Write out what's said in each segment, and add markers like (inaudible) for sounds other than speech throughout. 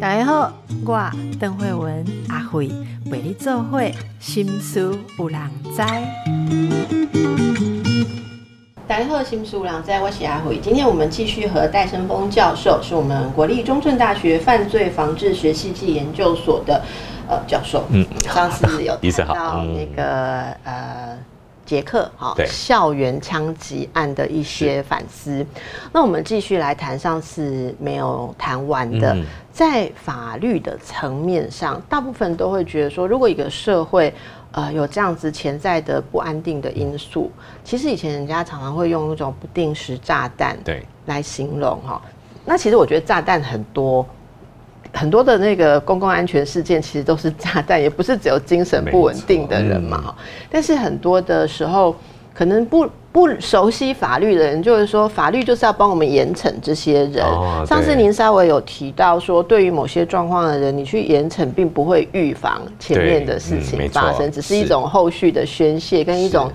大家好，我邓慧文阿慧为你做会心思有人知。大家好，心思有人知，我是阿慧。今天我们继续和戴胜峰教授，是我们国立中正大学犯罪防治学系暨研究所的呃教授。嗯，上次有谈到那个呃。杰克，哈，校园枪击案的一些反思。那我们继续来谈上次没有谈完的，在法律的层面上，大部分都会觉得说，如果一个社会，呃，有这样子潜在的不安定的因素，其实以前人家常常会用那种不定时炸弹，对，来形容哈。那其实我觉得炸弹很多。很多的那个公共安全事件其实都是炸弹，也不是只有精神不稳定的人嘛。但是很多的时候，可能不不熟悉法律的人，就是说法律就是要帮我们严惩这些人。上次您稍微有提到说，对于某些状况的人，你去严惩，并不会预防前面的事情发生，只是一种后续的宣泄跟一种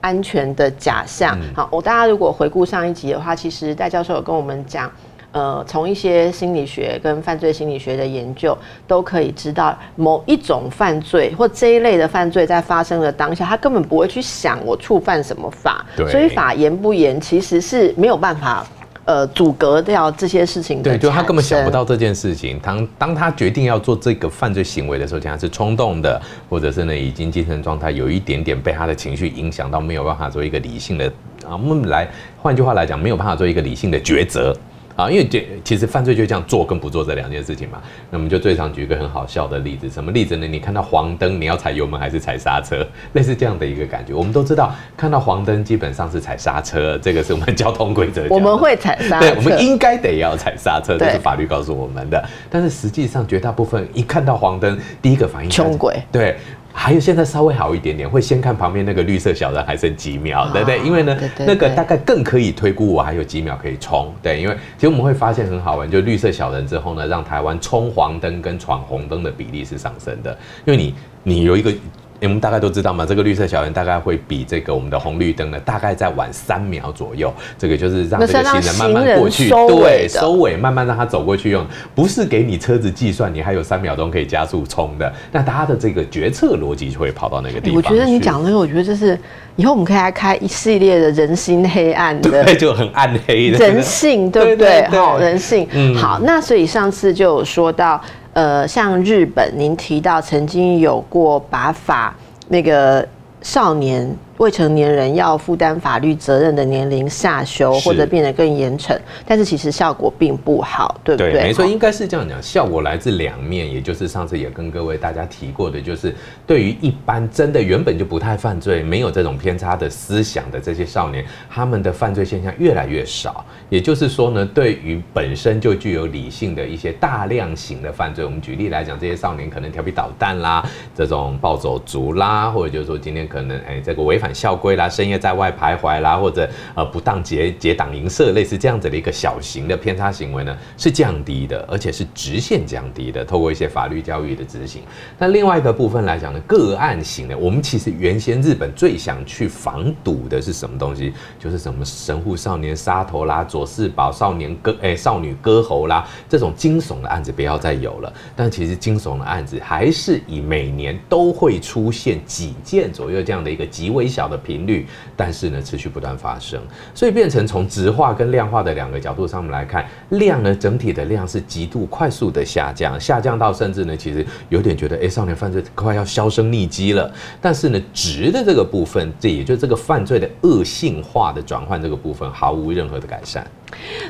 安全的假象。好，我大家如果回顾上一集的话，其实戴教授有跟我们讲。呃，从一些心理学跟犯罪心理学的研究，都可以知道某一种犯罪或这一类的犯罪在发生的当下，他根本不会去想我触犯什么法，所以法严不严其实是没有办法呃阻隔掉这些事情。对，就他根本想不到这件事情。当当他决定要做这个犯罪行为的时候，他是冲动的，或者是呢已经精神状态有一点点被他的情绪影响到，没有办法做一个理性的啊，我们来换句话来讲，没有办法做一个理性的抉择。啊，因为这其实犯罪就这样做跟不做这两件事情嘛。那我们就最常举一个很好笑的例子，什么例子呢？你看到黄灯，你要踩油门还是踩刹车？类似这样的一个感觉。我们都知道，看到黄灯基本上是踩刹车，这个是我们 (laughs) 交通规则。我们会踩刹，对，我们应该得要踩刹车，这是法律告诉我们的。但是实际上，绝大部分一看到黄灯，第一个反应穷鬼，对。还有现在稍微好一点点，会先看旁边那个绿色小人还剩几秒，对不对？因为呢，那个大概更可以推估我还有几秒可以冲，对。因为其实我们会发现很好玩，就绿色小人之后呢，让台湾冲黄灯跟闯红灯的比例是上升的，因为你你有一个。我们大概都知道嘛，这个绿色小圆大概会比这个我们的红绿灯呢，大概在晚三秒左右。这个就是让这个行人慢慢过去，对，收尾慢慢让他走过去用，不是给你车子计算你还有三秒钟可以加速冲的。那他的这个决策逻辑就会跑到那个地方。我觉得你讲那个，我觉得这是以后我们可以来开一系列的人心黑暗的，(laughs) 对，就很暗黑的人性，对不对？好，人性。好，那所以上次就有说到。呃，像日本，您提到曾经有过把法那个少年。未成年人要负担法律责任的年龄下修或者变得更严惩，但是其实效果并不好，对不对？没错，应该是这样讲，效果来自两面，也就是上次也跟各位大家提过的，就是对于一般真的原本就不太犯罪、没有这种偏差的思想的这些少年，他们的犯罪现象越来越少。也就是说呢，对于本身就具有理性的一些大量型的犯罪，我们举例来讲，这些少年可能调皮捣蛋啦，这种暴走族啦，或者就是说今天可能哎这个违反。校规啦，深夜在外徘徊啦，或者呃不当结结党营社，类似这样子的一个小型的偏差行为呢，是降低的，而且是直线降低的。透过一些法律教育的执行，那另外一个部分来讲呢，个案型的，我们其实原先日本最想去防堵的是什么东西？就是什么神户少年杀头啦，佐世保少年割哎少女割喉啦，这种惊悚的案子不要再有了。但其实惊悚的案子还是以每年都会出现几件左右这样的一个极为小。的频率，但是呢，持续不断发生，所以变成从直化跟量化的两个角度上面来看，量呢整体的量是极度快速的下降，下降到甚至呢，其实有点觉得，哎，少年犯罪快要销声匿迹了。但是呢，值的这个部分，这也就这个犯罪的恶性化的转换这个部分，毫无任何的改善。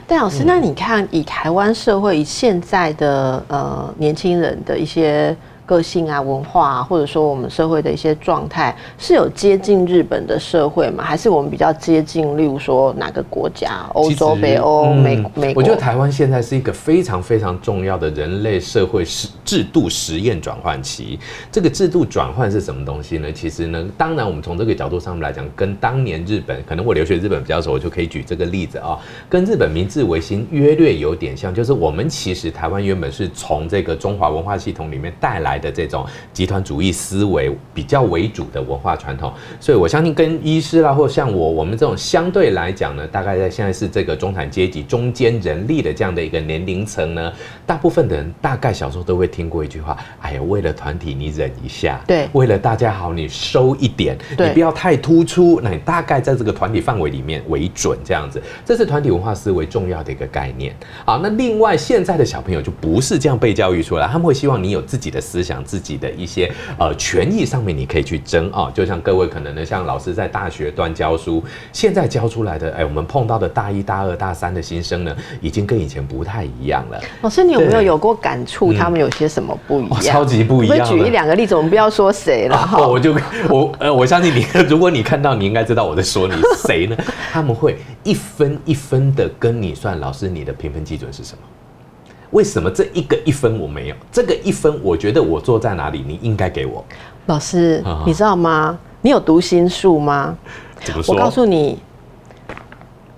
戴老师，那你看，以台湾社会以现在的呃年轻人的一些。个性啊，文化啊，或者说我们社会的一些状态，是有接近日本的社会吗？还是我们比较接近，例如说哪个国家？欧洲、北欧、美美国？我觉得台湾现在是一个非常非常重要的人类社会实制度实验转换期。这个制度转换是什么东西呢？其实呢，当然我们从这个角度上面来讲，跟当年日本，可能我留学日本比较熟，我就可以举这个例子啊，跟日本明治维新约略有点像，就是我们其实台湾原本是从这个中华文化系统里面带来。来的这种集团主义思维比较为主的文化传统。所以我相信跟医师啦，或像我我们这种相对来讲呢，大概在现在是这个中产阶级中间人力的这样的一个年龄层呢，大部分的人大概小时候都会听过一句话：哎呀，为了团体你忍一下，对，为了大家好你收一点，你不要太突出，那你大概在这个团体范围里面为准，这样子，这是团体文化思维重要的一个概念。好，那另外现在的小朋友就不是这样被教育出来，他们会希望你有自己的思想，自己的一些呃权益上面你可以去争啊、就像各位可能呢，像老师在大学端教书，现在教出来的，哎，我们碰到的大一、大二、大三的新生呢，已经跟以前不太一样了。老师，你有没有有过感触？他们有些什么不一哇，样？超级不一样了。可不可以举一两个例子？我们不要说谁了哈。哦，我就 (laughs) 我呃，我相信你，(laughs) 如果你看到，你应该知道我在说你谁呢？他们会一分一分的跟你算，老师你的评分基准是什么？为什么这一个一分我没有？这个一分，我觉得我坐在哪里，你应该给我。老师啊，你知道吗？你有读心术吗？我告诉你，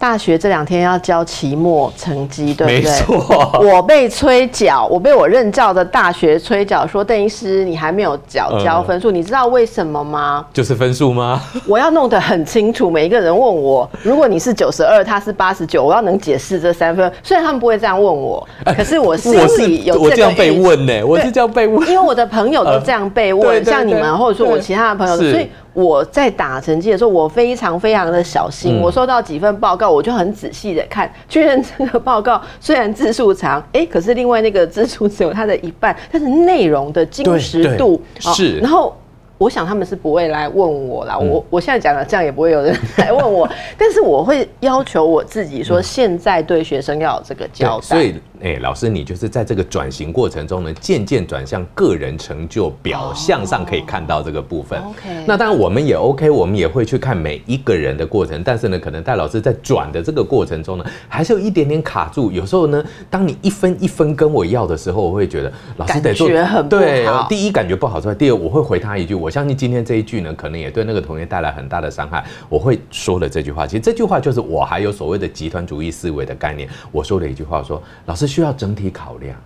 大学这两天要交期末成绩，对不对？错，我被催缴，我被我任教的大学催缴，说邓医师你还没有缴嗯交分数，你知道为什么吗？就是分数吗？我要弄得很清楚，每一个人问我，如果你是九十二，他是八十九，我要能解释这三分。虽然他们不会这样问我，可是我心我里有这样被预问呢，我是这样被问。因为我的朋友都这样被问，(laughs) 像你们或者说我其他的朋友，所以我在打成绩的时候，我非常非常的小心。嗯我收到几份报告，我就很仔细的看，确认这个报告虽然字数长，哎、可是另外那个字数只有它的一半，但是内容的精实度哦是然后。我想他们是不会来问我啦，嗯我我现在讲了，这样也不会有人来问我，但是我会要求我自己说，现在对学生要有这个交代。所以，哎、老师，你就是在这个转型过程中呢，渐渐转向个人成就表象上可以看到这个部分。OK 那当然我们也 OK，我们也会去看每一个人的过程，但是呢，可能戴老师在转的这个过程中呢，还是有一点点卡住。有时候呢，当你一分一分跟我要的时候，我会觉得老师得做对第一感觉不好之外，第二我会回他一句，我相信今天这一句呢，可能也对那个同学带来很大的伤害。我会说了这句话，其实这句话就是我还有所谓的集团主义思维的概念。我说了一句话说，老师需要整体考量。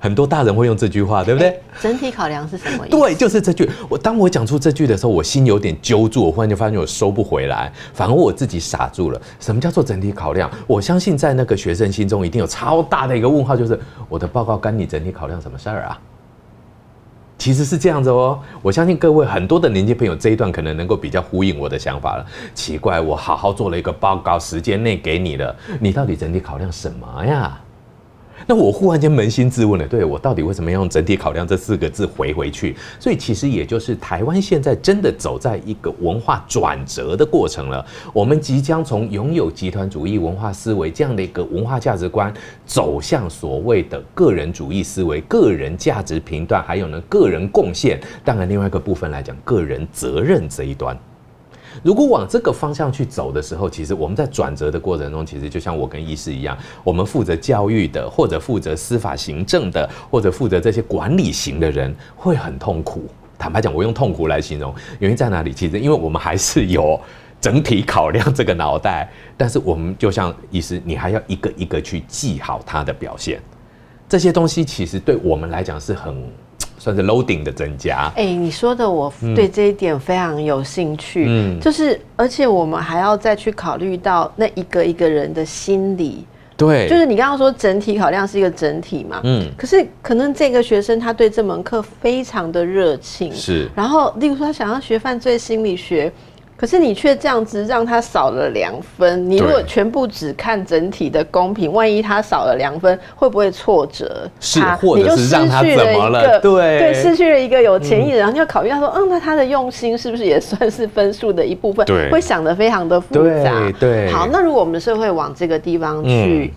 很多大人会用这句话，对不对？整体考量是什么意思？对，就是这句。我当我讲出这句的时候，我心有点揪住，我忽然就发现我收不回来，反而我自己傻住了。什么叫做整体考量？我相信在那个学生心中一定有超大的一个问号，就是我的报告跟你整体考量什么事儿啊？其实是这样子哦，我相信各位很多的年轻朋友这一段可能能够比较呼应我的想法了。奇怪，我好好做了一个报告，时间内给你了，你到底整体考量什么呀？那我忽然间扪心自问了，对我到底为什么要用整体考量这四个字回回去？所以其实也就是台湾现在真的走在一个文化转折的过程了。我们即将从拥有集团主义文化思维这样的一个文化价值观，走向所谓的个人主义思维、个人价值评断，还有呢个人贡献。当然，另外一个部分来讲，个人责任这一端。如果往这个方向去走的时候，其实我们在转折的过程中，其实就像我跟医师一样，我们负责教育的，或者负责司法行政的，或者负责这些管理型的人，会很痛苦。坦白讲，我用痛苦来形容，原因在哪里？其实因为我们还是有整体考量这个脑袋，但是我们就像医师，你还要一个一个去记好他的表现。这些东西其实对我们来讲是很算是 loading 的增加。哎、你说的我对这一点非常有兴趣，嗯。就是而且我们还要再去考虑到那一个一个人的心理，对，就是你刚刚说整体考量是一个整体嘛，嗯，可是可能这个学生他对这门课非常的热情，是。然后例如说他想要学犯罪心理学。可是你却这样子让他少了两分，你如果全部只看整体的公平，万一他少了两分，会不会挫折？是他？或者你就是让他失去怎么了？对。对，失去了一个有潜意识，然后你要考虑到说，嗯，那他的用心是不是也算是分数的一部分？对。会想得非常的复杂。对对。好，那如果我们的社会往这个地方去嗯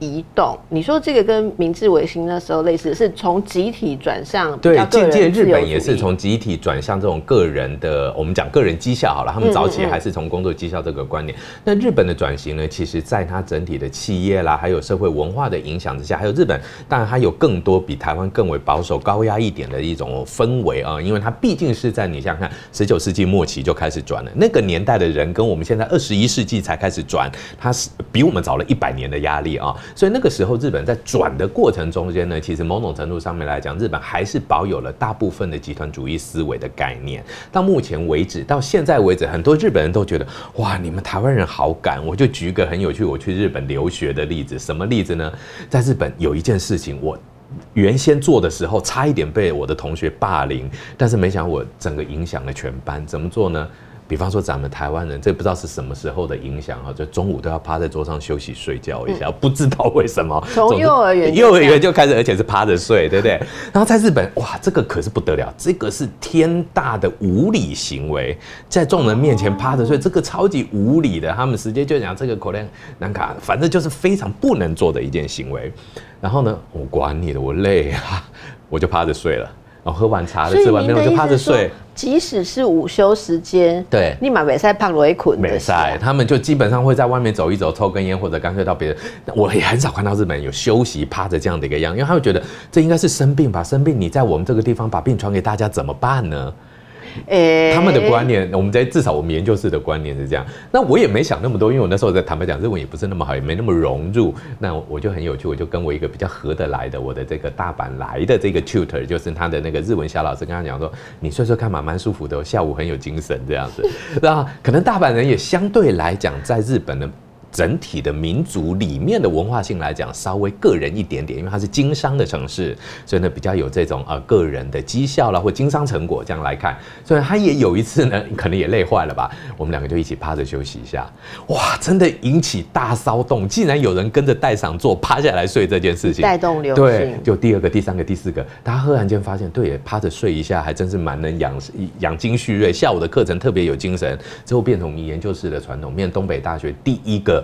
移动，你说这个跟明治维新那时候类似，是从集体转向比对渐渐日本也是从集体转向这种个人的，我们讲个人绩效好了，他们早期还是从工作绩效这个观念。那日本的转型呢，其实在它整体的企业啦，还有社会文化的影响之下，还有日本，当然它有更多比台湾更为保守、高压一点的一种氛围啊，因为它毕竟是在你想想看，十九世纪末期就开始转了，那个年代的人跟我们现在二十一世纪才开始转，它是比我们早了一百年的压力啊。所以那个时候日本在转的过程中间呢，其实某种程度上面来讲，日本还是保有了大部分的集团主义思维的概念。到目前为止，到现在为止，很多日本人都觉得哇，你们台湾人好敢。我就举一个很有趣，我去日本留学的例子，什么例子呢？在日本有一件事情，我原先做的时候差一点被我的同学霸凌，但是没想我整个影响了全班。怎么做呢？比方说咱们台湾人，这不知道是什么时候的影响哈，就中午都要趴在桌上休息睡觉一下，不知道为什么。(laughs) 从幼儿园幼儿园就开始，而且是趴着睡，对不对？然后在日本，哇，这个可是不得了，这个是天大的无理行为，在众人面前趴着睡，这个超级无理的。他们直接就讲这个口令南卡，反正就是非常不能做的一件行为。然后呢，我管你的，我累啊，我就趴着睡了。然后喝完茶了，吃完面我就趴着睡。即使是午休时间，对，立马美赛胖罗一捆。美赛，他们就基本上会在外面走一走，抽根烟，或者干脆到别人。我也很少看到日本人有休息趴着这样的一个样，因为他会觉得这应该是生病吧？生病你在我们这个地方把病传给大家怎么办呢？诶，他们的观念，我们在至少我们研究室的观念是这样。那我也没想那么多，因为我那时候在坦白讲，日文也不是那么好，也没那么融入。那我就很有趣，我就跟我一个比较合得来的，我的这个大阪来的这个 tutor，就是他的那个日文小老师，跟他讲说，你睡睡看嘛，蛮舒服的，下午很有精神这样子。那可能大阪人也相对来讲，在日本的。整体的民族里面的文化性来讲，稍微个人一点点，因为它是经商的城市，所以呢比较有这种呃个人的绩效啦或经商成果这样来看。所以他也有一次呢，可能也累坏了吧，我们两个就一起趴着休息一下。哇，真的引起大骚动，竟然有人跟着带赏座趴下来睡这件事情，带动流对，就第二个、第三个、第四个，大家忽然间发现，对，趴着睡一下还真是蛮能养养精蓄锐，下午的课程特别有精神，之后变成我们研究室的传统，变东北大学第一个。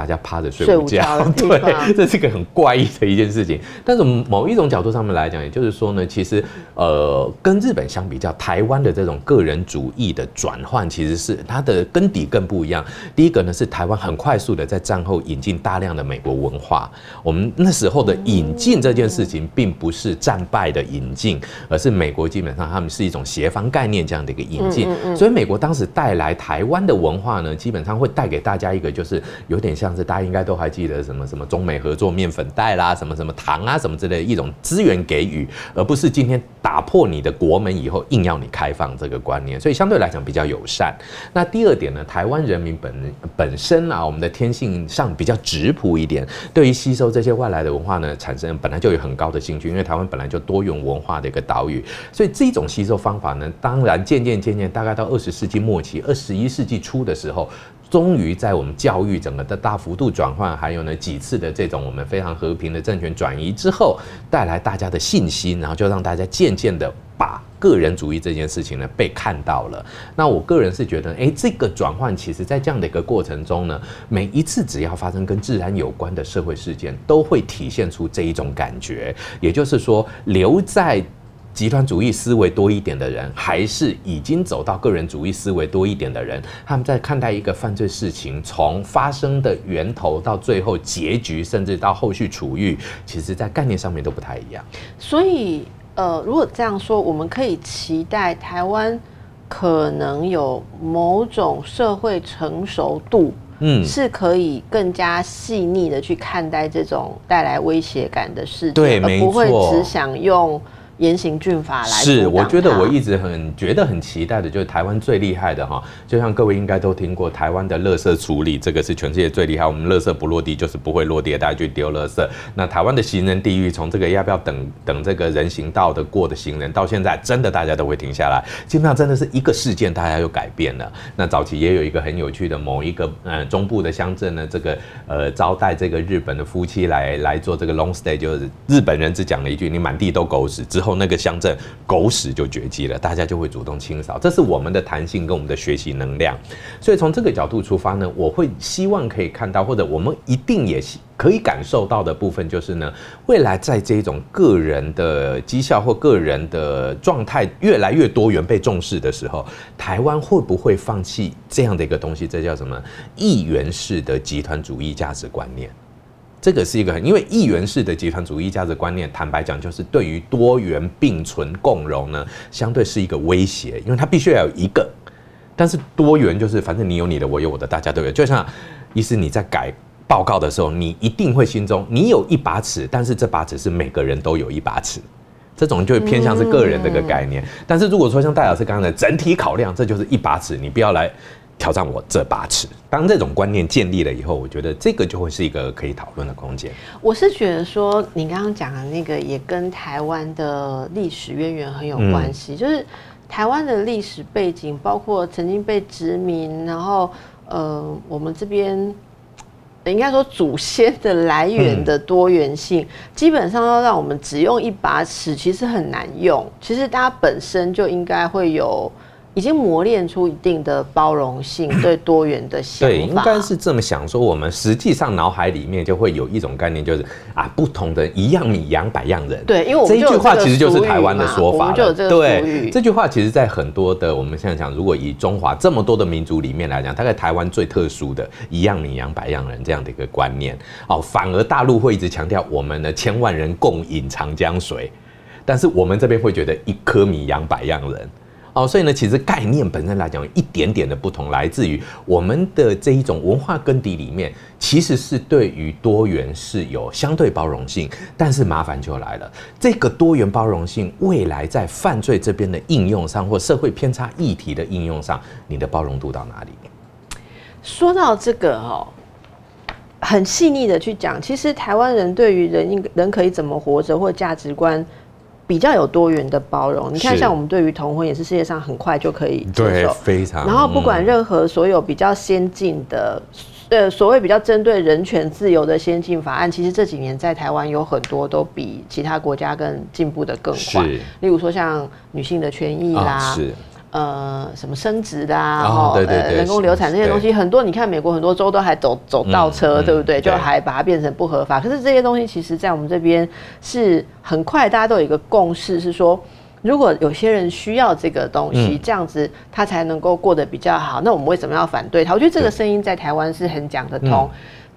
大家趴着睡午觉，(laughs) 对，这是个很怪异的一件事情。但是某一种角度上面来讲，也就是说呢，其实呃，跟日本相比较，台湾的这种个人主义的转换，其实是它的根底更不一样。第一个呢，是台湾很快速的在战后引进大量的美国文化。我们那时候的引进这件事情，并不是战败的引进，而是美国基本上他们是一种协防概念这样的一个引进。所以美国当时带来台湾的文化呢，基本上会带给大家一个就是有点。像是大家应该都还记得什么什么中美合作面粉袋啦，什么什么糖啊，什么之类的一种资源给予，而不是今天打破你的国门以后硬要你开放这个观念，所以相对来讲比较友善。那第二点呢，台湾人民本本身啊，我们的天性上比较质朴一点，对于吸收这些外来的文化呢，产生本来就有很高的兴趣，因为台湾本来就多元文化的一个岛屿，所以这种吸收方法呢，当然渐渐渐渐，大概到二十世纪末期、二十一世纪初的时候。终于在我们教育整个的大幅度转换，还有呢几次的这种我们非常和平的政权转移之后，带来大家的信心，然后就让大家渐渐的把个人主义这件事情呢被看到了。那我个人是觉得，哎，这个转换其实在这样的一个过程中呢，每一次只要发生跟自然有关的社会事件，都会体现出这一种感觉，也就是说留在。集团主义思维多一点的人，还是已经走到个人主义思维多一点的人，他们在看待一个犯罪事情，从发生的源头到最后结局，甚至到后续处遇，其实在概念上面都不太一样。所以，呃，如果这样说，我们可以期待台湾可能有某种社会成熟度，嗯，是可以更加细腻的去看待这种带来威胁感的事情，而不会只想用。严刑峻法来是，我觉得我一直很觉得很期待的，就是台湾最厉害的哈，就像各位应该都听过台湾的垃圾处理，这个是全世界最厉害。我们垃圾不落地就是不会落地，大家去丢垃圾。那台湾的行人地狱，从这个要不要等等这个人行道的过的行人，到现在真的大家都会停下来，基本上真的是一个事件，大家又改变了。那早期也有一个很有趣的某一个呃中部的乡镇呢，这个呃招待这个日本的夫妻来来做这个 long stay，就是日本人只讲了一句，你满地都狗屎之后。那个乡镇狗屎就绝迹了，大家就会主动清扫，这是我们的弹性跟我们的学习能量。所以从这个角度出发呢，我会希望可以看到，或者我们一定也可以感受到的部分，就是呢，未来在这种个人的绩效或个人的状态越来越多元被重视的时候，台湾会不会放弃这样的一个东西？这叫什么？一元式的集团主义价值观念。这个是一个很，因为一元式的集团主义价值观念，坦白讲，就是对于多元并存共荣呢，相对是一个威胁，因为它必须要有一个。但是多元就是反正你有你的，我有我的，大家都有。就像意思你在改报告的时候，你一定会心中你有一把尺，但是这把尺是每个人都有一把尺，这种就会偏向是个人这个概念。但是如果说像戴老师刚才整体考量，这就是一把尺，你不要来挑战我这把尺。当这种观念建立了以后，我觉得这个就会是一个可以讨论的空间。我是觉得说，你刚刚讲的那个也跟台湾的历史渊源很有关系，就是台湾的历史背景，包括曾经被殖民，然后呃，我们这边。应该说，祖先的来源的多元性，基本上要让我们只用一把尺，其实很难用。其实大家本身就应该会有。已经磨练出一定的包容性，对多元的想法。对，应该是这么想说。我们实际上脑海里面就会有一种概念，就是啊，不同的一样米养百样人。对，因为我这一句话其实就是台湾的说法了。对，这句话其实，在很多的我们现在讲，如果以中华这么多的民族里面来讲，大概台湾最特殊的一样米养百样人这样的一个观念。哦，反而大陆会一直强调我们的千万人共饮长江水，但是我们这边会觉得一颗米养百样人。哦，所以呢，其实概念本身来讲，一点点的不同，来自于我们的这一种文化根底里面，其实是对于多元是有相对包容性，但是麻烦就来了，这个多元包容性未来在犯罪这边的应用上，或社会偏差议题的应用上，你的包容度到哪里？说到这个哦，很细腻的去讲，其实台湾人对于人应人可以怎么活着，或价值观。比较有多元的包容，你看，像我们对于同婚也是世界上很快就可以接受，非常。然后不管任何所有比较先进的，呃，所谓比较针对人权自由的先进法案，其实这几年在台湾有很多都比其他国家更进步的更快。例如说像女性的权益啦。呃，什么生殖的啊，然后呃人工流产这些东西很多，你看美国很多州都还走走倒车，对不对？就还把它变成不合法。可是这些东西其实，在我们这边是很快，大家都有一个共识，是说，如果有些人需要这个东西，这样子他才能够过得比较好，那我们为什么要反对他？我觉得这个声音在台湾是很讲得通。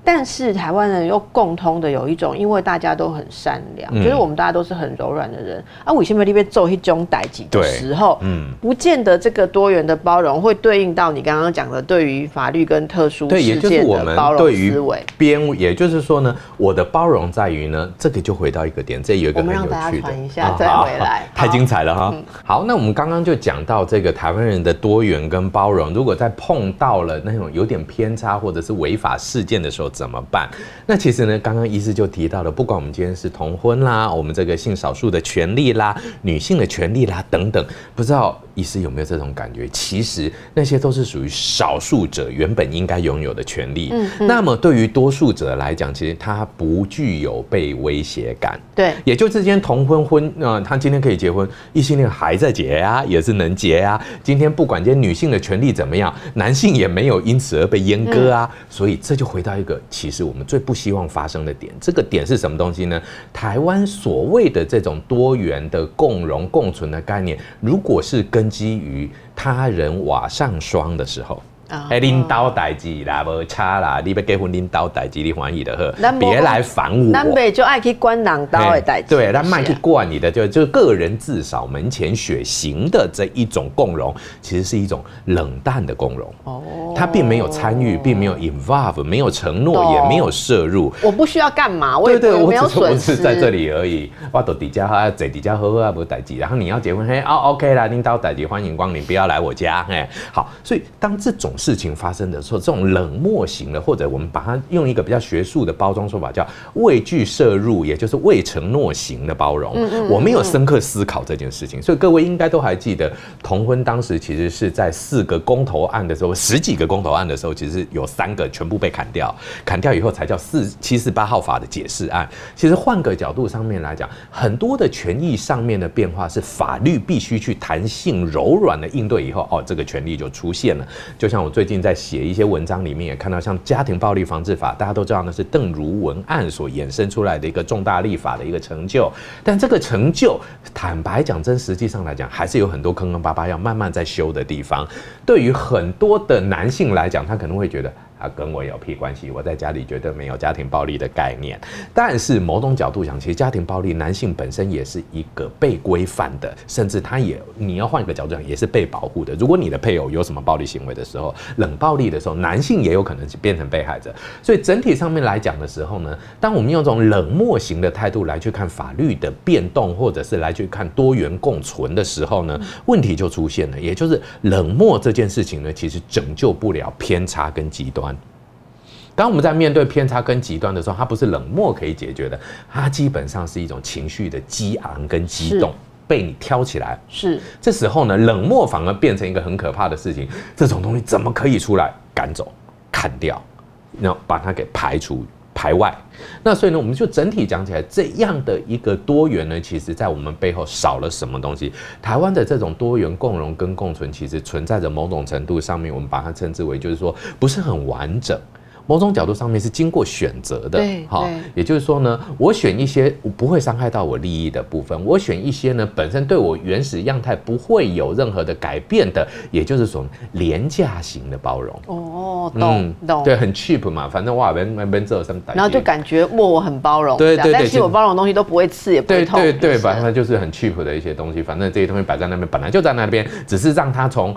但是台湾人又共通的有一种，因为大家都很善良，就是我们大家都是很柔软的人。啊，我先在那边做一种代际的时候，嗯，不见得这个多元的包容会对应到你刚刚讲的对于法律跟特殊事件的包容思维。边，也就是说呢，我的包容在于呢，这个就回到一个点，这有一个很有趣的，一下再回来，太精彩了哈。好，那我们刚刚就讲到这个台湾人的多元跟包容，如果在碰到了那种有点偏差或者是违法事件的时候。怎么办？那其实呢，刚刚医师就提到了，不管我们今天是同婚啦，我们这个性少数的权利啦，女性的权利啦等等，不知道。医师有没有这种感觉？其实那些都是属于少数者原本应该拥有的权利。嗯，那么对于多数者来讲，其实他不具有被威胁感。对，也就之间同婚婚，呃，他今天可以结婚，异性恋还在结啊，也是能结啊。今天不管今天女性的权利怎么样，男性也没有因此而被阉割啊。所以这就回到一个，其实我们最不希望发生的点。这个点是什么东西呢？台湾所谓的这种多元的共荣共存的概念，如果是跟根基于他人瓦上霜的时候。哎，领导代志啦，无差啦，你要结婚领导代志，你欢喜的呵，别来烦我。南北就爱去关两刀的代志，对，他卖去惯你的，就就个人自扫门前雪行的这一种共荣，其实是一种冷淡的共荣。哦，他并没有参与，并没有 involve，没有承诺，也没有摄入。我不需要干嘛，我也没有损失，在这里而已。我到底家哈，在底家喝喝啊，不代志。然后你要结婚，嘿，哦，OK 啦，领导代志，欢迎光临，不要来我家，嘿，好。所以当这种事情发生的时候，这种冷漠型的，或者我们把它用一个比较学术的包装说法，叫畏惧摄入，也就是未承诺型的包容。我没有深刻思考这件事情，所以各位应该都还记得，同婚当时其实是在四个公投案的时候，十几个公投案的时候，其实有三个全部被砍掉，砍掉以后才叫四七四八号法的解释案。其实换个角度上面来讲，很多的权益上面的变化是法律必须去弹性柔软的应对以后，哦，这个权利就出现了。就像我最近在写一些文章里面也看到，像家庭暴力防治法，大家都知道那是邓如文案所衍生出来的一个重大立法的一个成就。但这个成就，坦白讲，真实际上来讲，还是有很多坑坑巴巴要慢慢在修的地方。对于很多的男性来讲，他可能会觉得。啊，跟我有屁关系？我在家里绝对没有家庭暴力的概念。但是某种角度讲，其实家庭暴力，男性本身也是一个被规范的，甚至他也你要换一个角度讲，也是被保护的。如果你的配偶有什么暴力行为的时候，冷暴力的时候，男性也有可能变成被害者。所以整体上面来讲的时候呢，当我们用这种冷漠型的态度来去看法律的变动，或者是来去看多元共存的时候呢，问题就出现了。也就是冷漠这件事情呢，其实拯救不了偏差跟极端。当我们在面对偏差跟极端的时候，它不是冷漠可以解决的，它基本上是一种情绪的激昂跟激动被你挑起来。是，这时候呢，冷漠反而变成一个很可怕的事情。这种东西怎么可以出来赶走、砍掉，然后把它给排除？排外，那所以呢，我们就整体讲起来，这样的一个多元呢，其实在我们背后少了什么东西？台湾的这种多元共荣跟共存，其实存在着某种程度上面，我们把它称之为，就是说不是很完整。某种角度上面是经过选择的，好，也就是说呢，我选一些不会伤害到我利益的部分，我选一些呢本身对我原始样态不会有任何的改变的，也就是说廉价型的包容。哦，懂懂，对，很 cheap 嘛，反正哇，别别别做什么，然后就感觉我我很包容，对对对，但其实我包容的东西都不会刺，也不会痛，对对对，反正就是很 cheap 的一些东西，反正这些东西摆在那边本来就在那边，只是让它从。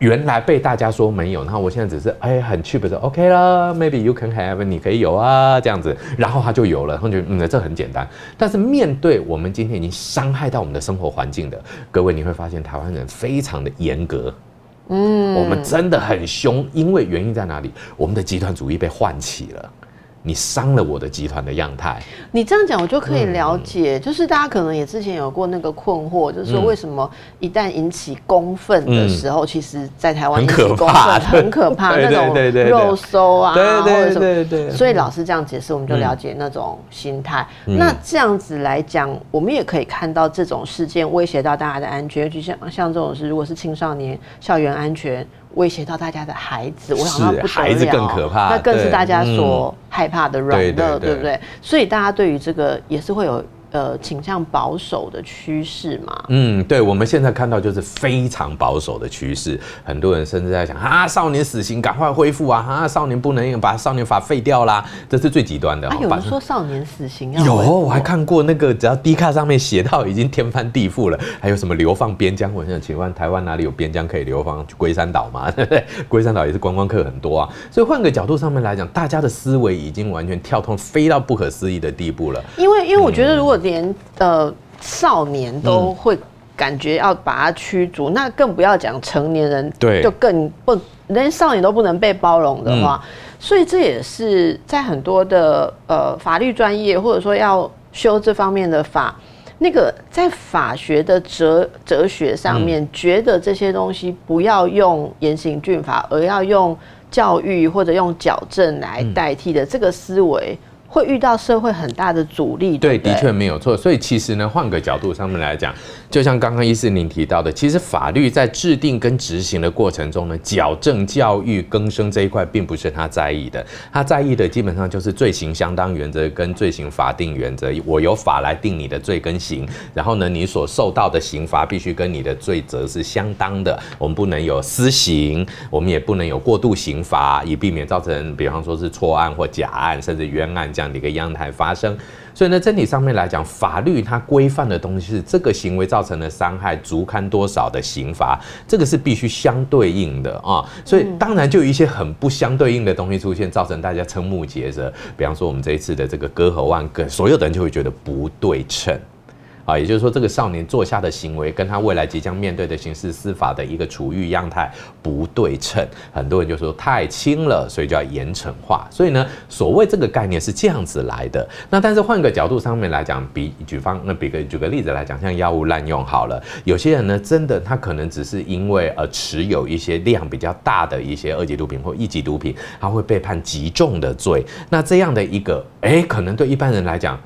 原来被大家说没有，然后我现在只是哎很 cheap 的 OK 了，maybe you can have，你可以有啊这样子，然后他就有了，他就嗯这很简单。但是面对我们今天已经伤害到我们的生活环境的各位，你会发现台湾人非常的严格，嗯，我们真的很凶，因为原因在哪里？我们的集团主义被唤起了。你伤了我的集团的样态。你这样讲，我就可以了解，就是大家可能也之前有过那个困惑，就是说为什么一旦引起公愤的时候，其实在台湾很可怕，很可怕那种肉搜啊，或者什么。所以老师这样解释，我们就了解那种心态。那这样子来讲，我们也可以看到这种事件威胁到大家的安全，就像像这种事，如果是青少年校园安全。威胁到大家的孩子，我想到不孩子更可怕，那更是大家所害怕的软弱，对不对？所以大家对于这个也是会有。呃，倾向保守的趋势嘛？嗯，对，我们现在看到就是非常保守的趋势。很多人甚至在想啊，少年死刑赶快恢复啊，啊，少年不能把少年法废掉啦，这是最极端的。啊，有人说少年死刑有，我还看过那个，只要 D 卡上面写到已经天翻地覆了，还有什么流放边疆？我想请问台湾哪里有边疆可以流放？龟山岛嘛，(laughs) 对不对？龟山岛也是观光客很多啊。所以换个角度上面来讲，大家的思维已经完全跳通，飞到不可思议的地步了。因为，因为我觉得如果连呃少年都会感觉要把他驱逐，那更不要讲成年人，对，就更不连少年都不能被包容的话，所以这也是在很多的呃法律专业或者说要修这方面的法，那个在法学的哲哲学上面，觉得这些东西不要用严刑峻法，而要用教育或者用矫正来代替的这个思维。会遇到社会很大的阻力，对，的确没有错。所以其实呢，换个角度上面来讲，就像刚刚伊思您提到的，其实法律在制定跟执行的过程中呢，矫正、教育、更生这一块，并不是他在意的。他在意的基本上就是罪行相当原则跟罪行法定原则。我由法来定你的罪跟刑，然后呢，你所受到的刑罚必须跟你的罪责是相当的。我们不能有私刑，我们也不能有过度刑罚，以避免造成，比方说是错案或假案，甚至冤案这样。这样的一个样态发生，所以呢，整体上面来讲，法律它规范的东西是这个行为造成的伤害足堪多少的刑罚，这个是必须相对应的啊。所以当然就有一些很不相对应的东西出现，造成大家瞠目结舌。比方说我们这一次的这个割喉案，跟所有的人就会觉得不对称。啊，也就是说，这个少年做下的行为跟他未来即将面对的刑事司法的一个处遇样态不对称，很多人就说太轻了，所以就要严惩化。所以呢，所谓这个概念是这样子来的。那但是换个角度上面来讲，比举方那比个举个例子来讲，像药物滥用好了，有些人呢，真的他可能只是因为呃持有一些量比较大的一些二级毒品或一级毒品，他会被判极重的罪。那这样的一个，哎，可能对一般人来讲。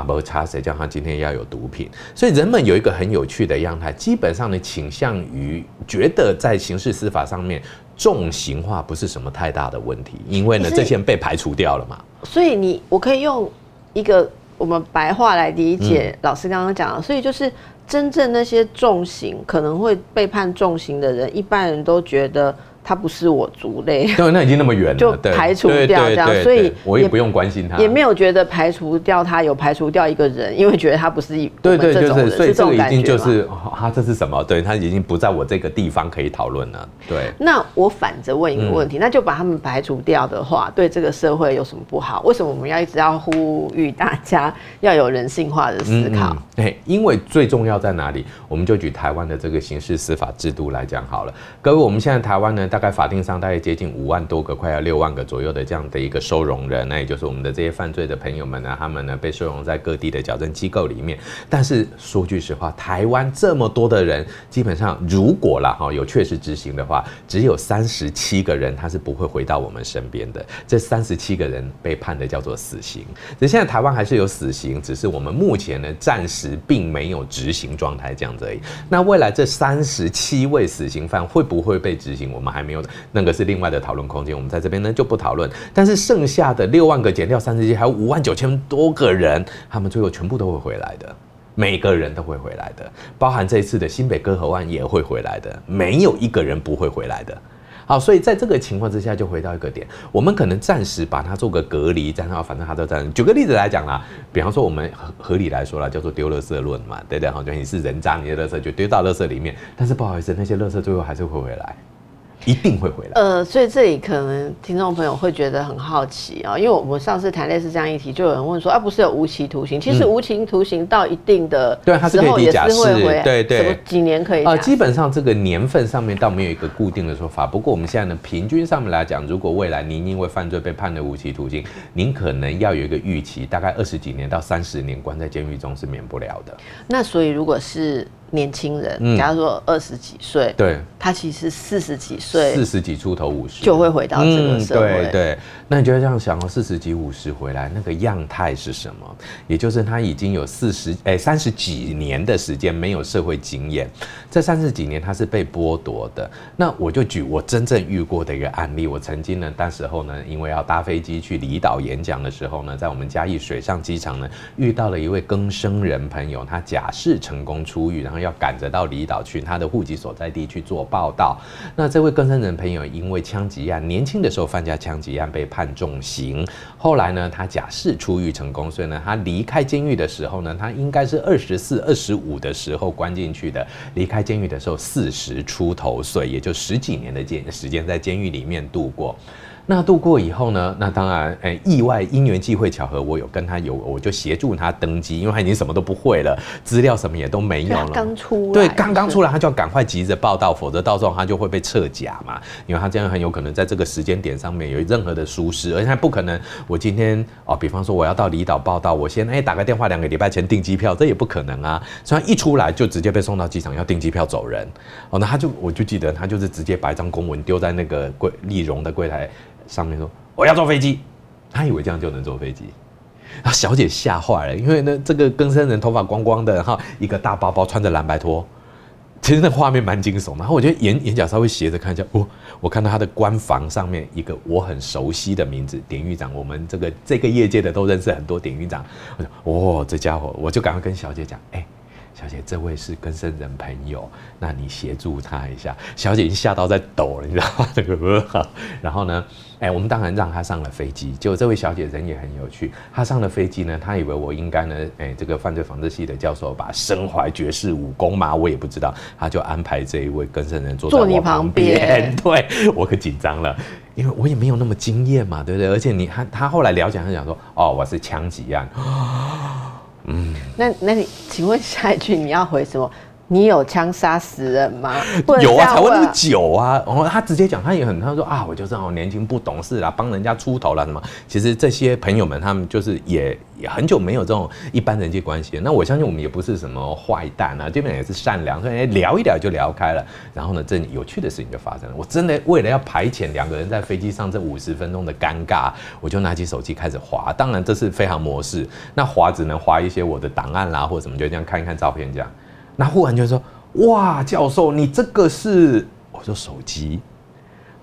啊，不差谁叫他今天要有毒品？所以人们有一个很有趣的样态，基本上呢倾向于觉得在刑事司法上面重刑化不是什么太大的问题，因为呢这些人被排除掉了嘛。所以你我可以用一个我们白话来理解老师刚刚讲的，所以就是真正那些重刑可能会被判重刑的人，一般人都觉得他不是我族类，(laughs) 对，那已经那么远了，就排除掉这样，所以我也不用关心他，也没有觉得排除掉他有排除掉一个人，因为觉得他不是对对，就是，所以这个已经就是他这是什么？对他已经不在我这个地方可以讨论了。对，那我反着问一个问题，那就把他们排除掉的话，对这个社会有什么不好？为什么我们要一直要呼吁大家要有人性化的思考？对，因为最重要在哪里？我们就举台湾的这个刑事司法制度来讲好了。各位，我们现在台湾呢，大概法定上大概。接近五万多个，快要六万个左右的这样的一个收容人，那也就是我们的这些犯罪的朋友们呢，他们呢被收容在各地的矫正机构里面。但是说句实话，台湾这么多的人，基本上如果啦哈有确实执行的话，只有三十七个人他是不会回到我们身边的。这三十七个人被判的叫做死刑。那现在台湾还是有死刑，只是我们目前呢暂时并没有执行状态这样子而已。那未来这三十七位死刑犯会不会被执行，我们还还没有那个是。另外的讨论空间，我们在这边呢就不讨论。但是剩下的六万个减掉三十七，还有五万九千多个人，他们最后全部都会回来的，每个人都会回来的，包含这一次的新北歌河湾也会回来的，没有一个人不会回来的。好，所以在这个情况之下，就回到一个点，我们可能暂时把它做个隔离，然后反正他都在。举个例子来讲啦，比方说我们合合理来说啦，叫做丢垃圾论嘛，对不对？好，就你是人渣，你的垃圾就丢到垃圾里面，但是不好意思，那些垃圾最后还是会回来。一定会回来。呃，所以这里可能听众朋友会觉得很好奇啊，因为我们上次谈类似这样一题，就有人问说，啊，不是有无期徒刑？其实无期徒刑到一定的对，它是可以假释，对对，几年可以啊？基本上这个年份上面倒没有一个固定的说法。不过我们现在呢，平均上面来讲，如果未来您因为犯罪被判了无期徒刑，您可能要有一个预期，大概二十几年到三十年关在监狱中是免不了的。那所以如果是。年轻人，假如说二十几岁，对，他其实四十几岁，四十几出头五十。就会回到这个社会。对对，那你就这样想哦，四十几五十回来，那个样态是什么？也就是他已经有四十哎三十几年的时间没有社会经验，这三十几年他是被剥夺的。那我就举我真正遇过的一个案例，我曾经呢，那时候呢，因为要搭飞机去离岛演讲的时候呢，在我们嘉义水上机场呢，遇到了一位更生人朋友，他假释成功出狱，然后。要赶着到离岛去他的户籍所在地去做报道。那这位更生人朋友因为枪击案，年轻的时候犯下枪击案被判判重刑。后来呢，他假释出狱成功，所以呢，他离开监狱的时候呢，他应该是二十四、二十五的时候关进去的。离开监狱的时候四十出头岁，也就十几年的监时间在监狱里面度过。那度过以后呢？那当然，哎，意外因缘际会巧合，我有跟他有，我就协助他登机，因为他已经什么都不会了，资料什么也都没有了。刚出对，刚刚出来，他就要赶快急着报道，否则到时候他就会被撤假嘛。因为他这样很有可能在这个时间点上面有任何的疏失，而且他不可能。我今天哦，比方说我要到离岛报道，我先哎打个电话，两个礼拜前订机票，这也不可能啊。所以一出来就直接被送到机场要订机票走人。哦，那他就我就记得他就是直接把一张公文丢在那个柜丽荣的柜台。上面说我要坐飞机，他以为这样就能坐飞机，然后小姐吓坏了，因为呢这个更生人头发光光的，然后一个大包包，穿着蓝白拖，其实那画面蛮惊悚。然后我觉得眼眼角稍微斜着看一下，我我看到他的官房上面一个我很熟悉的名字，典狱长。我们这个这个业界的都认识很多典狱长。我说哦，这家伙，我就赶快跟小姐讲，哎。小姐，这位是跟生人朋友，那你协助他一下。小姐已经吓到在抖了，你知道吗？(laughs) 这个，然后呢，哎，我们当然让他上了飞机。结果这位小姐人也很有趣，她上了飞机呢，她以为我应该呢，哎，这个犯罪防治系的教授吧，身怀绝世武功嘛，我也不知道，他就安排这一位跟生人坐在我旁边。(laughs) 对我可紧张了，因为我也没有那么经验嘛，对不对？而且你他他后来了解，他讲说，哦，我是枪击案。嗯，那那你请问下一句你要回什么？你有枪杀死人吗？(laughs) 有啊，才问那么久啊。然后他直接讲，他也很，他说啊，我就是好年轻不懂事啦，帮人家出头了什么。其实这些朋友们，他们就是也也很久没有这种一般人际关系。那我相信我们也不是什么坏蛋啊，基本也是善良，所以聊一聊就聊开了。然后呢，这有趣的事情就发生了。我真的为了要排遣两个人在飞机上这五十分钟的尴尬，我就拿起手机开始滑。当然这是非常模式，那滑只能滑一些我的档案啦，或者什么，就这样看一看照片这样。那忽然就说：“哇，教授，你这个是？”我说：“手机。”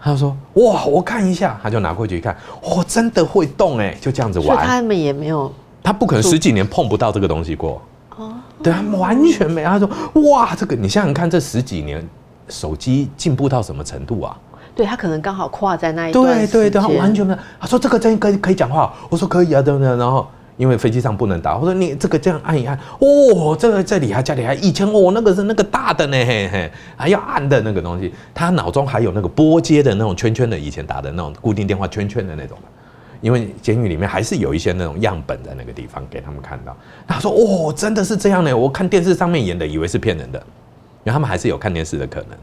他就说：“哇，我看一下。”他就拿过去一看，哦，真的会动哎！就这样子玩。他们也没有，他不可能十几年碰不到这个东西过。哦，对啊，完全没。他说：“哇，这个你想想看，这十几年手机进步到什么程度啊？”对他可能刚好跨在那一段对对对，他完全没有。他说这个真可以可以讲话，我说可以啊，对不对？然后因为飞机上不能打，我说你这个这样按一按，哦，这个这里还家里还以前哦，那个是那个大的呢，嘿嘿，还要按的那个东西，他脑中还有那个拨接的那种圈圈的，以前打的那种固定电话圈圈的那种。因为监狱里面还是有一些那种样本在那个地方给他们看到。他说：“哦，真的是这样呢，我看电视上面演的，以为是骗人的，然后他们还是有看电视的可能。”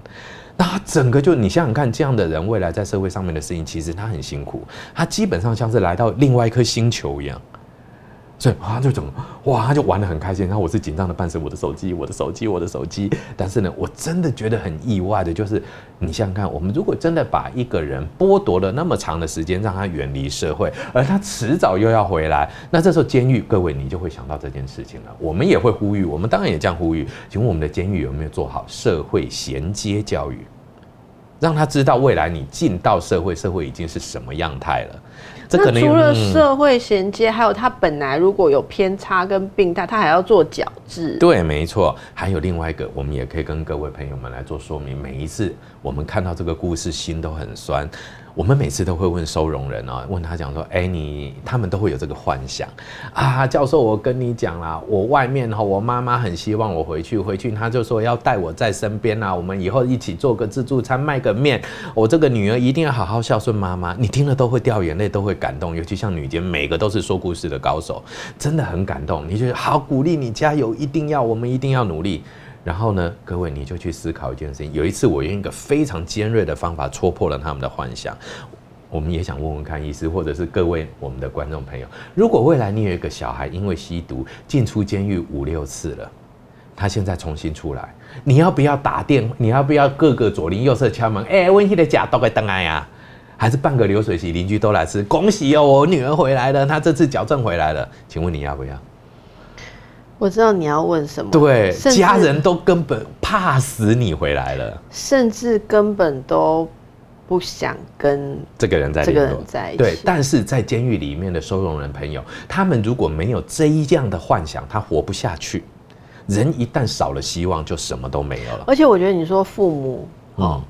那整个就你想想看，这样的人未来在社会上面的事情，其实他很辛苦，他基本上像是来到另外一颗星球一样。所以他就怎么哇，他就玩得很开心。然后我是紧张的半死，我的手机，我的手机，我的手机。但是呢，我真的觉得很意外的，就是你想想看，我们如果真的把一个人剥夺了那么长的时间，让他远离社会，而他迟早又要回来，那这时候监狱，各位你就会想到这件事情了。我们也会呼吁，我们当然也这样呼吁。请问我们的监狱有没有做好社会衔接教育，让他知道未来你进到社会，社会已经是什么样态了？这可能那除了嗯社会衔接，还有他本来如果有偏差跟病态，他还要做矫治。对，没错。还有另外一个，我们也可以跟各位朋友们来做说明。每一次我们看到这个故事，心都很酸。我们每次都会问收容人啊，问他讲说，哎，你他们都会有这个幻想啊，教授，我跟你讲啦，我外面哈，我妈妈很希望我回去，回去他就说要带我在身边啊，我们以后一起做个自助餐，卖个面，我这个女儿一定要好好孝顺妈妈。你听了都会掉眼泪，都会感动，尤其像女监，每个都是说故事的高手，真的很感动。你觉得好，鼓励你加油，一定要，我们一定要努力。然后呢，各位你就去思考一件事情。有一次我用一个非常尖锐的方法戳破了他们的幻想。我们也想问问看医师，或者是各位我们的观众朋友，如果未来你有一个小孩因为吸毒进出监狱五六次了，他现在重新出来，你要不要打电？你要不要各个左邻右舍敲门？哎、温馨的家都给登来呀？还是半个流水席邻居都来吃？恭喜哦，我女儿回来了，她这次矫正回来了，请问你要不要？我知道你要问什么，对，家人都根本怕死你回来了，甚至根本都不想跟这个人在这个人在一起。对，但是在监狱里面的收容人朋友，他们如果没有这一样的幻想，他活不下去。人一旦少了希望，就什么都没有了。而且我觉得你说父母，哦，嗯，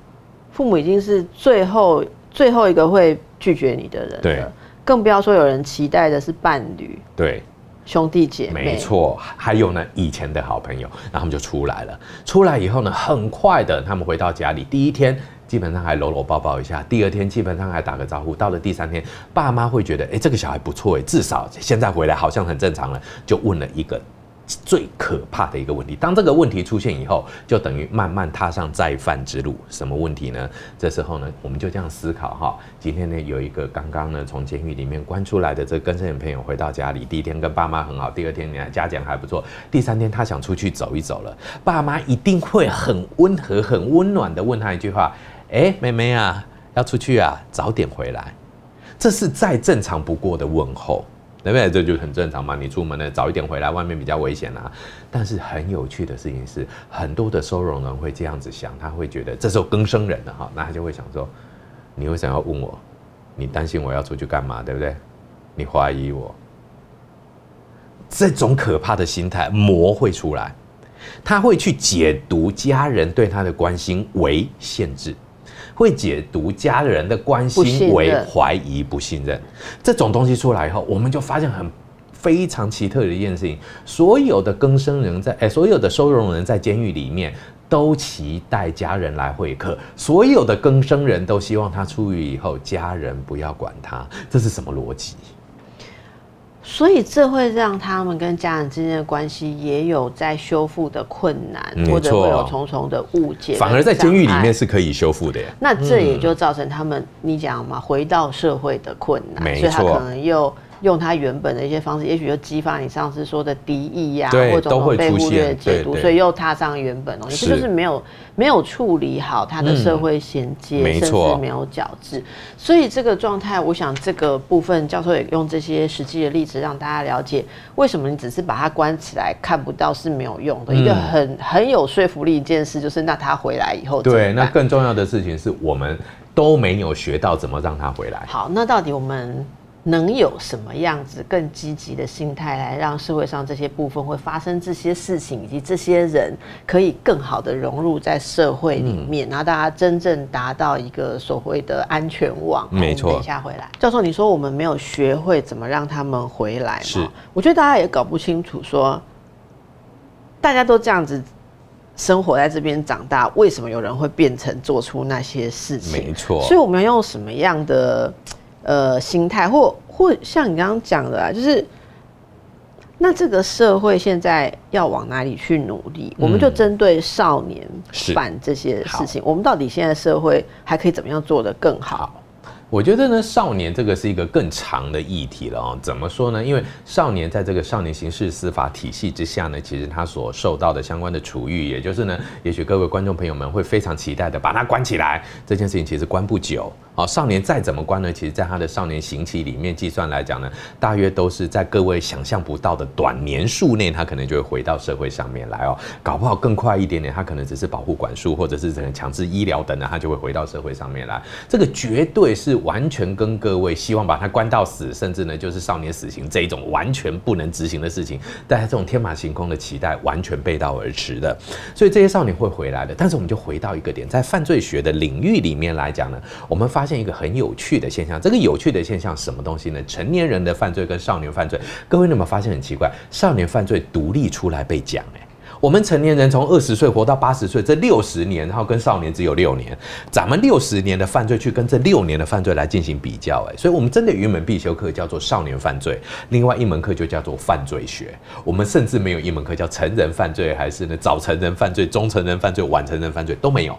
父母已经是最后最后一个会拒绝你的人对。了，更不要说有人期待的是伴侣、对，兄弟姐妹。没错。还有呢，以前的好朋友，然后他们就出来了。出来以后呢，很快的，他们回到家里，第一天。基本上还搂搂抱抱一下，第二天基本上还打个招呼，到了第三天，爸妈会觉得，哎、这个小孩不错，哎，至少现在回来好像很正常了，就问了一个最可怕的一个问题。当这个问题出现以后，就等于慢慢踏上再犯之路。什么问题呢？这时候呢，我们就这样思考哈。今天呢，有一个刚刚呢从监狱里面关出来的这个跟生人朋友回到家里，第一天跟爸妈很好，第二天呢家境还不错，第三天他想出去走一走了，爸妈一定会很温和、很温暖的问他一句话：“哎，妹妹啊，要出去啊，早点回来。”这是再正常不过的问候。对不对？这就很正常嘛。你出门呢，早一点回来，外面比较危险啊。但是很有趣的事情是，很多的收容人会这样子想，他会觉得这时候更生人了哈，那他就会想说：你为什么要问我？你担心我要出去干嘛？对不对？你怀疑我，这种可怕的心态魔会出来，他会去解读家人对他的关心为限制。会解读家人的关心为怀疑、不信任，这种东西出来以后，我们就发现很非常奇特的一件事情：所有的更生人在哎，所有的收容人在监狱里面都期待家人来会客，所有的更生人都希望他出狱以后，家人不要管他，这是什么逻辑？所以这会让他们跟家人之间的关系也有在修复的困难，没或者会有重重的误解。反而在监狱里面是。可以修复的耶。那这也就造成他们，你讲嘛，回到社会的困难，没所以他错可能又用他原本的一些方式，也许就激发你上次说的敌意呀、对或者都会被忽略的解读，所以又踏上原本东西，是这就是没有没有处理好他的社会衔接，甚至没有矫治。所以这个状态，我想这个部分教授也用这些实际的例子让大家了解，为什么你只是把它关起来看不到是没有用的。一个嗯很很有说服力一件事，就是那他回来以后对，那更重要的事情是我们都没有学到怎么让他回来。好，那到底我们能有什么样子更积极的心态来让社会上这些部分会发生这些事情，以及这些人可以更好的融入在社会里面，然后大家真正达到一个所谓的安全网。没错。等一下回来，教授，你说我们没有学会怎么让他们回来是，我觉得大家也搞不清楚，说大家都这样子生活在这边长大，为什么有人会变成做出那些事情？没错。所以我们要用什么样的？呃，心态或或像你刚刚讲的啊，就是那这个社会现在要往哪里去努力？我们就针对少年犯这些事情，我们到底现在社会还可以怎么样做得更好？我觉得呢，少年这个是一个更长的议题了哦。怎么说呢？因为少年在这个少年刑事司法体系之下呢，其实他所受到的相关的处遇，也就是呢，也许各位观众朋友们会非常期待的，把他关起来。这件事情其实关不久。哦，少年再怎么关呢？其实，在他的少年刑期里面计算来讲呢，大约都是在各位想象不到的短年数内，他可能就会回到社会上面来哦。搞不好更快一点点，他可能只是保护管束，或者是可能强制医疗等等，他就会回到社会上面来。这个绝对是完全跟各位希望把他关到死，甚至呢就是少年死刑这一种完全不能执行的事情，大家这种天马行空的期待完全背道而驰的。所以这些少年会回来的，但是我们就回到一个点，在犯罪学的领域里面来讲呢，我们发发现一个很有趣的现象，这个有趣的现象什么东西呢？成年人的犯罪跟少年犯罪，各位有没有发现很奇怪？少年犯罪独立出来被讲，哎，我们成年人从二十岁活到八十岁，这六十年，然后跟少年只有六年，咱们六十年的犯罪去跟这六年的犯罪来进行比较，哎，所以我们真的有一门必修课叫做少年犯罪，另外一门课就叫做犯罪学，我们甚至没有一门课叫成人犯罪，还是呢早成人犯罪、中成人犯罪、晚成人犯罪都没有。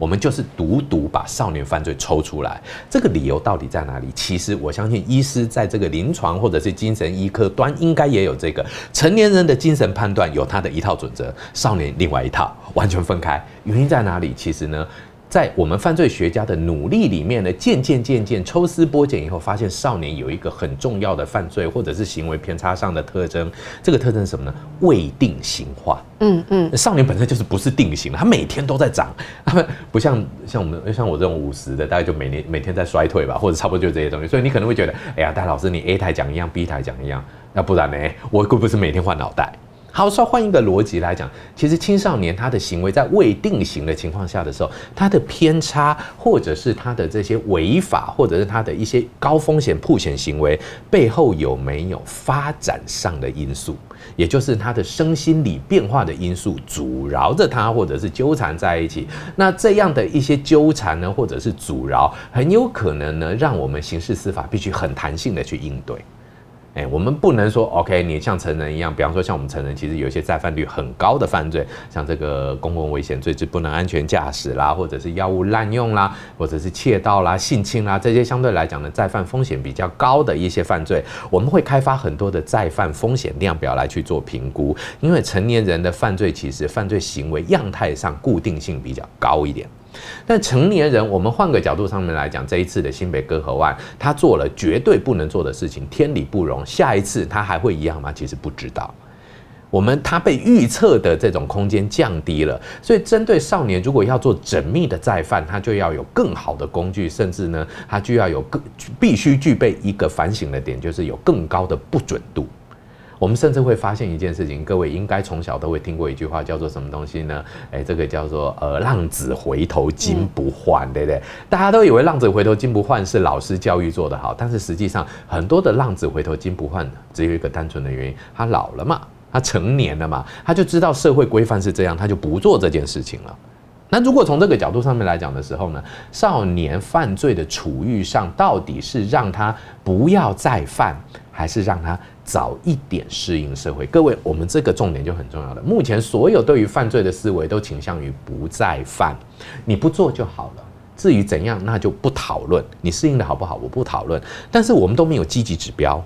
我们就是独独把少年犯罪抽出来，这个理由到底在哪里？其实我相信医师在这个临床或者是精神医科端应该也有这个成年人的精神判断有他的一套准则，少年另外一套，完全分开。原因在哪里？其实呢？在我们犯罪学家的努力里面呢，渐渐渐渐抽丝剥茧以后，发现少年有一个很重要的犯罪或者是行为偏差上的特征。这个特征是什么呢？未定型化。嗯嗯，少年本身就是不是定型的，他每天都在长。他们不像像我们像我这种五十的，大概就每年每天在衰退吧，或者差不多就这些东西。所以你可能会觉得，哎呀，戴老师，你 A 台讲一样，B 台讲一样，那不然呢？我会不是每天换脑袋？好，说换一个逻辑来讲，其实青少年他的行为在未定型的情况下的时候，他的偏差或者是他的这些违法，或者是他的一些高风险破险行为背后有没有发展上的因素，也就是他的身心理变化的因素阻挠着他，或者是纠缠在一起。那这样的一些纠缠呢，或者是阻挠，很有可能呢，让我们刑事司法必须很弹性的去应对。哎，我们不能说 OK，你像成人一样，比方说像我们成人，其实有一些再犯率很高的犯罪，像这个公共危险罪就不能安全驾驶啦，或者是药物滥用啦，或者是窃盗啦、性侵啦，这些相对来讲呢，再犯风险比较高的一些犯罪，我们会开发很多的再犯风险量表来去做评估，因为成年人的犯罪其实犯罪行为样态上固定性比较高一点。但成年人，我们换个角度上面来讲，这一次的新北割喉案，他做了绝对不能做的事情，天理不容。下一次他还会一样吗？其实不知道。我们他被预测的这种空间降低了，所以针对少年，如果要做缜密的再犯，他就要有更好的工具，甚至呢，他就要有更必须具备一个反省的点，就是有更高的不准度。我们甚至会发现一件事情，各位应该从小都会听过一句话，叫做什么东西呢？哎，这个叫做呃“浪子回头金不换”，对不对？大家都以为“浪子回头金不换”是老师教育做得好，但是实际上很多的“浪子回头金不换”只有一个单纯的原因，他老了嘛，他成年了嘛，他就知道社会规范是这样，他就不做这件事情了。那如果从这个角度上面来讲的时候呢，少年犯罪的处遇上，到底是让他不要再犯，还是让他？早一点适应社会，各位，我们这个重点就很重要了。目前所有对于犯罪的思维都倾向于不再犯，你不做就好了。至于怎样，那就不讨论。你适应的好不好，我不讨论。但是我们都没有积极指标。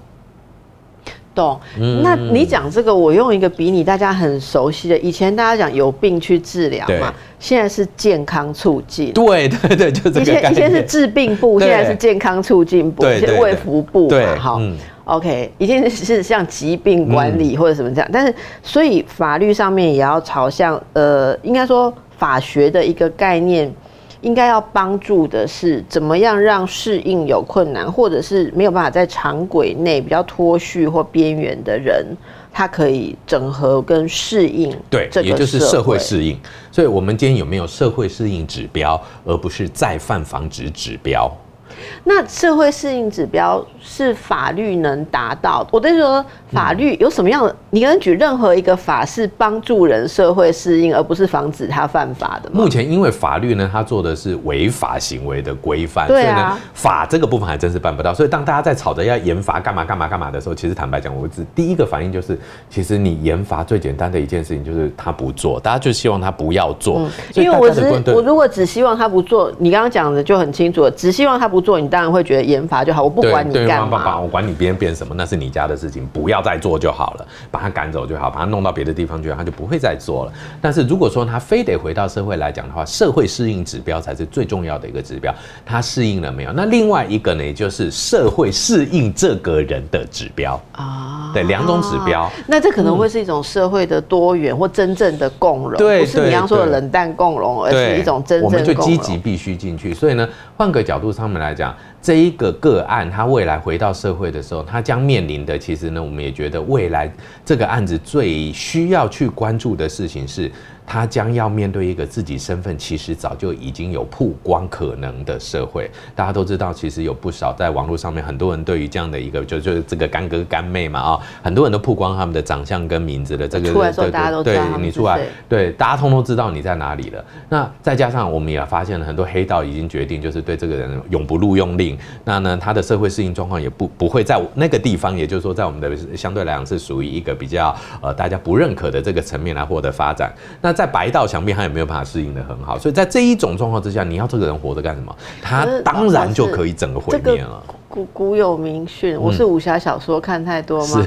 懂？那你讲这个，我用一个比你大家很熟悉的，以前大家讲有病去治疗嘛，现在是健康促进。对对对，就这个以前以前是治病部，现在是健康促进部，现在卫福部嘛，好。OK，一定是像疾病管理或者什么这样，但是所以法律上面也要朝向呃，应该说法学的一个概念，应该要帮助的是怎么样让适应有困难，或者是没有办法在常轨内比较脱序或边缘的人，他可以整合跟适应。对，也就是社会适应。所以，我们今天有没有社会适应指标，而不是再犯防止指标？那社会适应指标是法律能达到？我跟你说，法律有什么样的？你能举任何一个法是帮助人社会适应，而不是防止他犯法的吗？目前，因为法律呢，它做的是违法行为的规范，所以呢，法这个部分还真是办不到。所以，当大家在吵着要严罚干嘛干嘛干嘛的时候，其实坦白讲，我只第一个反应就是，其实你严罚最简单的一件事情就是他不做，大家就希望他不要做。因为我只我如果只希望他不做，你刚刚讲的就很清楚，只希望他不做，你。当然会觉得严罚就好，我不管你干嘛，我管你别人变什么，那是你家的事情，不要再做就好了，把他赶走就好，把他弄到别的地方去，他就不会再做了。但是如果说他非得回到社会来讲的话，社会适应指标才是最重要的一个指标，他适应了没有？那另外一个呢，也就是社会适应这个人的指标啊，对，两种指标。那这可能会是一种社会的多元或真正的共荣，对，不是你刚刚说的冷淡共荣，而是一种真正。我们就积极必须进去。所以呢，换个角度上面来讲。这一个个案，他未来回到社会的时候，他将面临的，其实呢，我们也觉得未来这个案子最需要去关注的事情是。他将要面对一个自己身份其实早就已经有曝光可能的社会。大家都知道，其实有不少在网络上面，很多人对于这样的一个，就就是这个干哥干妹嘛啊，很多人都曝光他们的长相跟名字的。这个出来时候，大家都对你出来，对大家通通知道你在哪里了。那再加上我们也发现了很多黑道已经决定，就是对这个人永不录用令。那呢，他的社会适应状况也不不会在那个地方，也就是说，在我们的相对来讲是属于一个比较呃大家不认可的这个层面来获得发展。那在白道墙壁，他也没有办法适应的很好，所以在这一种状况之下，你要这个人活着干什么？他当然就可以整个毁灭了。古古有名训，我是武侠小说看太多吗？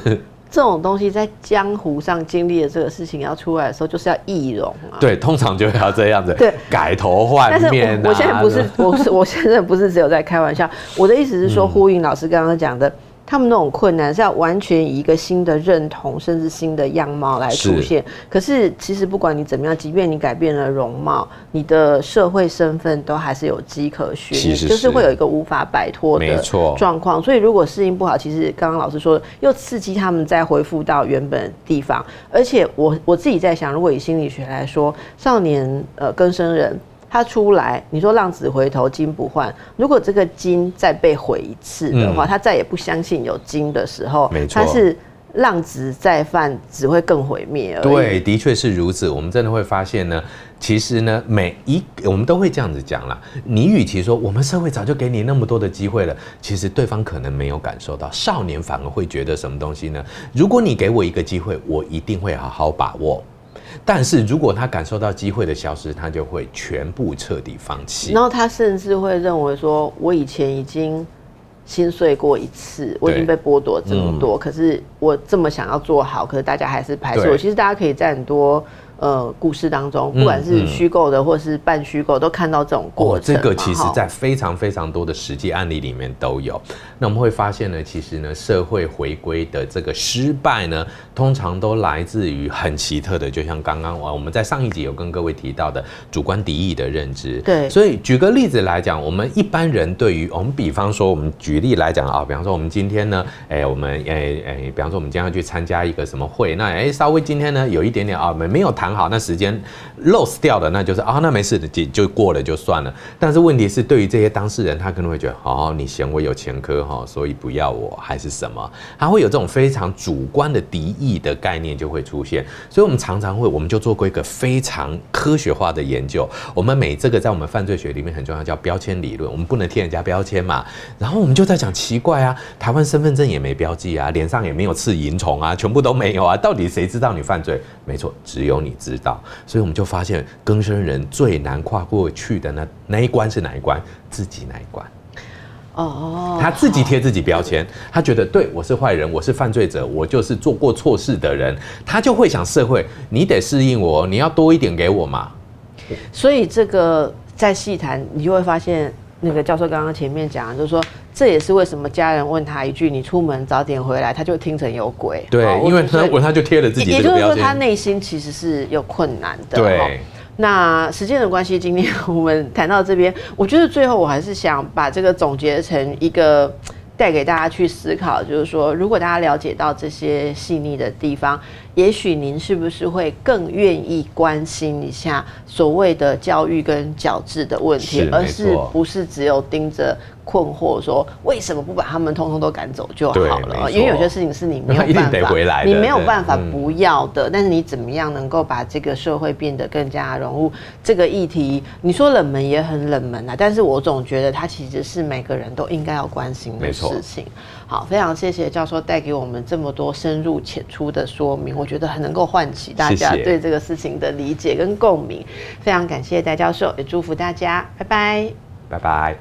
这种东西在江湖上经历的这个事情要出来的时候，就是要易容啊。对，通常就要这样子，对，改头换面。我现在不是，我是我现在不是只有在开玩笑，我的意思是说，呼应老师刚刚讲的。他们那种困难是要完全以一个新的认同，甚至新的样貌来出现。可是其实不管你怎么样，即便你改变了容貌，你的社会身份都还是有迹可循，就是会有一个无法摆脱的状况。所以如果适应不好，其实刚刚老师说，又刺激他们再恢复到原本地方。而且我我自己在想，如果以心理学来说，少年呃更生人。他出来，你说浪子回头金不换。如果这个金再被毁一次的话，他再也不相信有金的时候，他是浪子再犯，只会更毁灭。对，的确是如此。我们真的会发现呢，其实呢，每一我们都会这样子讲啦。你与其说我们社会早就给你那么多的机会了，其实对方可能没有感受到。少年反而会觉得什么东西呢？如果你给我一个机会，我一定会好好把握。但是如果他感受到机会的消失，他就会全部彻底放弃。然后他甚至会认为说：“我以前已经心碎过一次，我已经被剥夺这么多，可是我这么想要做好，可是大家还是排斥我。”其实大家可以在很多。呃，故事当中，不管是虚构的或是半虚构，都看到这种过程。这个其实，在非常非常多的实际案例里面都有。那我们会发现呢，其实呢，社会回归的这个失败呢，通常都来自于很奇特的，就像刚刚我我们在上一集有跟各位提到的主观敌意的认知。对。所以举个例子来讲，我们一般人对于我们，比方说，我们举例来讲啊，比方说我们今天呢，哎，我们哎哎，比方说我们今天要去参加一个什么会，那哎，稍微今天呢有一点点啊，没没有谈。好，那时间 loss 掉的，那就是啊，那没事的，就就过了就算了。但是问题是，对于这些当事人，他可能会觉得，哦，你嫌我有前科哈，所以不要我，还是什么？他会有这种非常主观的敌意的概念就会出现。所以，我们常常会，我们就做过一个非常科学化的研究。我们每这个在我们犯罪学里面很重要，叫标签理论。我们不能贴人家标签嘛。然后我们就在讲奇怪啊，台湾身份证也没标记啊，脸上也没有刺蝇虫啊，全部都没有啊，到底谁知道你犯罪？没错，只有你。知道，所以我们就发现，更生人最难跨过去的那那一关是哪一关？自己那一关。哦，他自己贴自己标签，他觉得对我是坏人，我是犯罪者，我就是做过错事的人，他就会想社会，你得适应我，你要多一点给我嘛。所以这个在细谈，你就会发现。那个教授刚刚前面讲，就是说这也是为什么家人问他一句“你出门早点回来”，他就听成有鬼。对，因为他他就贴了自己也就是说，他内心其实是有困难的。对。那时间的关系，今天我们谈到这边，我觉得最后我还是想把这个总结成一个 (tsk) 带给大家去思考，就是说，如果大家了解到这些细腻的地方，也许您是不是会更愿意关心一下所谓的教育跟矫治的问题，是而是不是只有盯着困惑说为什么不把他们通通都赶走就好了？因为有些事情是你没有 (laughs) 办法，回来你没有办法嗯不要的，但是你怎么样能够把这个社会变得更加融入这个议题？你说冷门也很冷门啊，但是我总觉得它其实是每个人都应该要关心的没错事情。好，非常谢谢教授带给我们这么多深入浅出的说明，我觉得很能够唤起大家对这个事情的理解跟共鸣。非常感谢戴教授，也祝福大家，拜拜。拜拜。